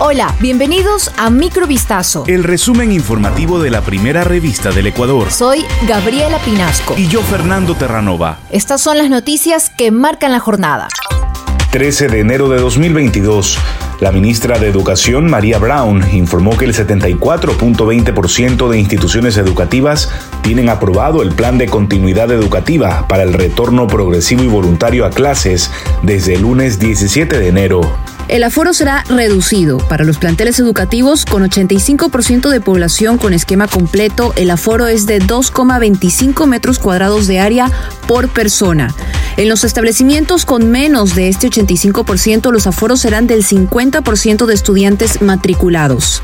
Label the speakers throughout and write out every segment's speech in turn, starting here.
Speaker 1: Hola, bienvenidos a Microvistazo.
Speaker 2: El resumen informativo de la primera revista del Ecuador.
Speaker 1: Soy Gabriela Pinasco.
Speaker 2: Y yo, Fernando Terranova.
Speaker 1: Estas son las noticias que marcan la jornada.
Speaker 2: 13 de enero de 2022. La ministra de Educación, María Brown, informó que el 74.20% de instituciones educativas tienen aprobado el plan de continuidad educativa para el retorno progresivo y voluntario a clases desde el lunes 17 de enero.
Speaker 1: El aforo será reducido para los planteles educativos con 85% de población con esquema completo. El aforo es de 2,25 metros cuadrados de área por persona. En los establecimientos con menos de este 85%, los aforos serán del 50% de estudiantes matriculados.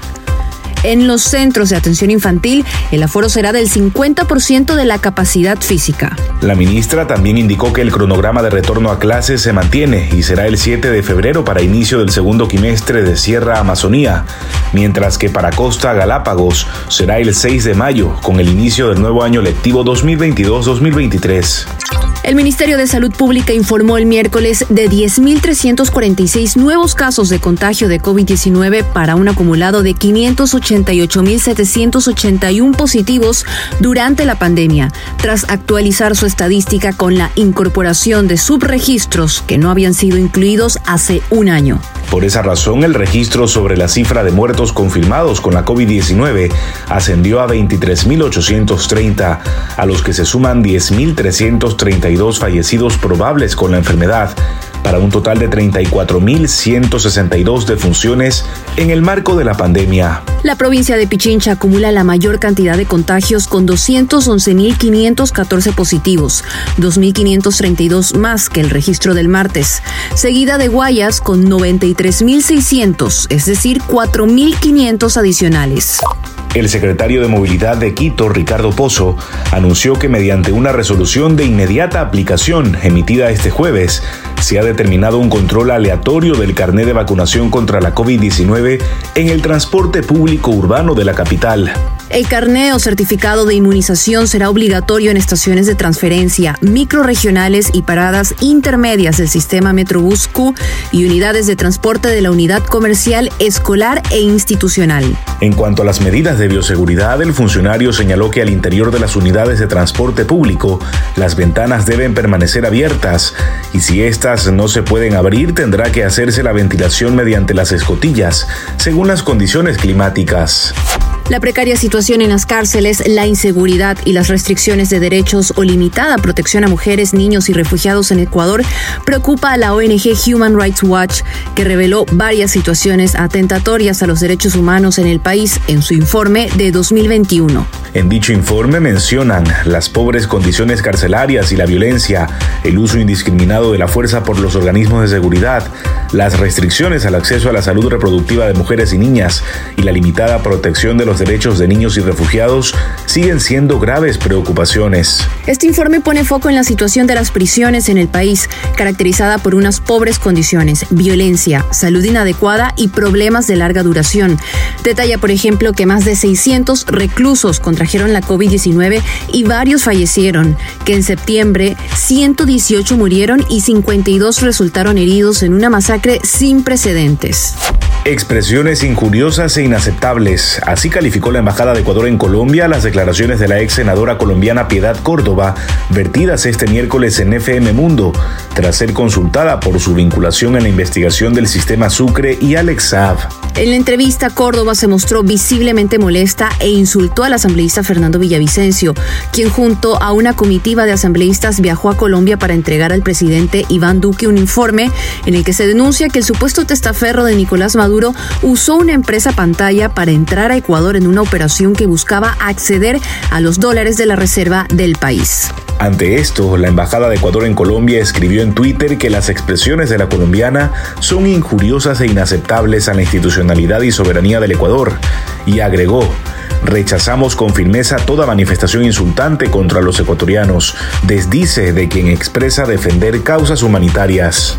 Speaker 1: En los centros de atención infantil, el aforo será del 50% de la capacidad física.
Speaker 2: La ministra también indicó que el cronograma de retorno a clases se mantiene y será el 7 de febrero para inicio del segundo quimestre de Sierra Amazonía, mientras que para Costa Galápagos será el 6 de mayo con el inicio del nuevo año lectivo 2022-2023.
Speaker 1: El Ministerio de Salud Pública informó el miércoles de 10.346 nuevos casos de contagio de COVID-19 para un acumulado de 588.781 positivos durante la pandemia, tras actualizar su estadística con la incorporación de subregistros que no habían sido incluidos hace un año.
Speaker 2: Por esa razón, el registro sobre la cifra de muertos confirmados con la COVID-19 ascendió a 23.830, a los que se suman 10.332 fallecidos probables con la enfermedad para un total de 34.162 defunciones en el marco de la pandemia.
Speaker 1: La provincia de Pichincha acumula la mayor cantidad de contagios con 211.514 positivos, 2.532 más que el registro del martes, seguida de Guayas con 93.600, es decir, 4.500 adicionales.
Speaker 2: El secretario de Movilidad de Quito, Ricardo Pozo, anunció que mediante una resolución de inmediata aplicación emitida este jueves, se ha determinado un control aleatorio del carné de vacunación contra la COVID-19 en el transporte público urbano de la capital.
Speaker 1: El carné o certificado de inmunización será obligatorio en estaciones de transferencia, microregionales y paradas intermedias del sistema Metrobús y unidades de transporte de la unidad comercial, escolar e institucional.
Speaker 2: En cuanto a las medidas de bioseguridad, el funcionario señaló que al interior de las unidades de transporte público, las ventanas deben permanecer abiertas y si éstas no se pueden abrir, tendrá que hacerse la ventilación mediante las escotillas, según las condiciones climáticas.
Speaker 1: La precaria situación en las cárceles, la inseguridad y las restricciones de derechos o limitada protección a mujeres, niños y refugiados en Ecuador preocupa a la ONG Human Rights Watch, que reveló varias situaciones atentatorias a los derechos humanos en el país en su informe de 2021.
Speaker 2: En dicho informe mencionan las pobres condiciones carcelarias y la violencia, el uso indiscriminado de la fuerza por los organismos de seguridad, las restricciones al acceso a la salud reproductiva de mujeres y niñas y la limitada protección de los derechos de niños y refugiados siguen siendo graves preocupaciones.
Speaker 1: Este informe pone foco en la situación de las prisiones en el país, caracterizada por unas pobres condiciones, violencia, salud inadecuada y problemas de larga duración. Detalla, por ejemplo, que más de 600 reclusos contrajeron la COVID-19 y varios fallecieron, que en septiembre 118 murieron y 52 resultaron heridos en una masacre sin precedentes.
Speaker 2: Expresiones injuriosas e inaceptables. Así calificó la Embajada de Ecuador en Colombia las declaraciones de la ex senadora colombiana Piedad Córdoba, vertidas este miércoles en FM Mundo, tras ser consultada por su vinculación en la investigación del sistema Sucre y Alex Saab.
Speaker 1: En la entrevista, Córdoba se mostró visiblemente molesta e insultó al asambleísta Fernando Villavicencio, quien junto a una comitiva de asambleístas viajó a Colombia para entregar al presidente Iván Duque un informe en el que se denuncia que el supuesto testaferro de Nicolás Usó una empresa pantalla para entrar a Ecuador en una operación que buscaba acceder a los dólares de la reserva del país.
Speaker 2: Ante esto, la Embajada de Ecuador en Colombia escribió en Twitter que las expresiones de la colombiana son injuriosas e inaceptables a la institucionalidad y soberanía del Ecuador, y agregó, Rechazamos con firmeza toda manifestación insultante contra los ecuatorianos, desdice de quien expresa defender causas humanitarias.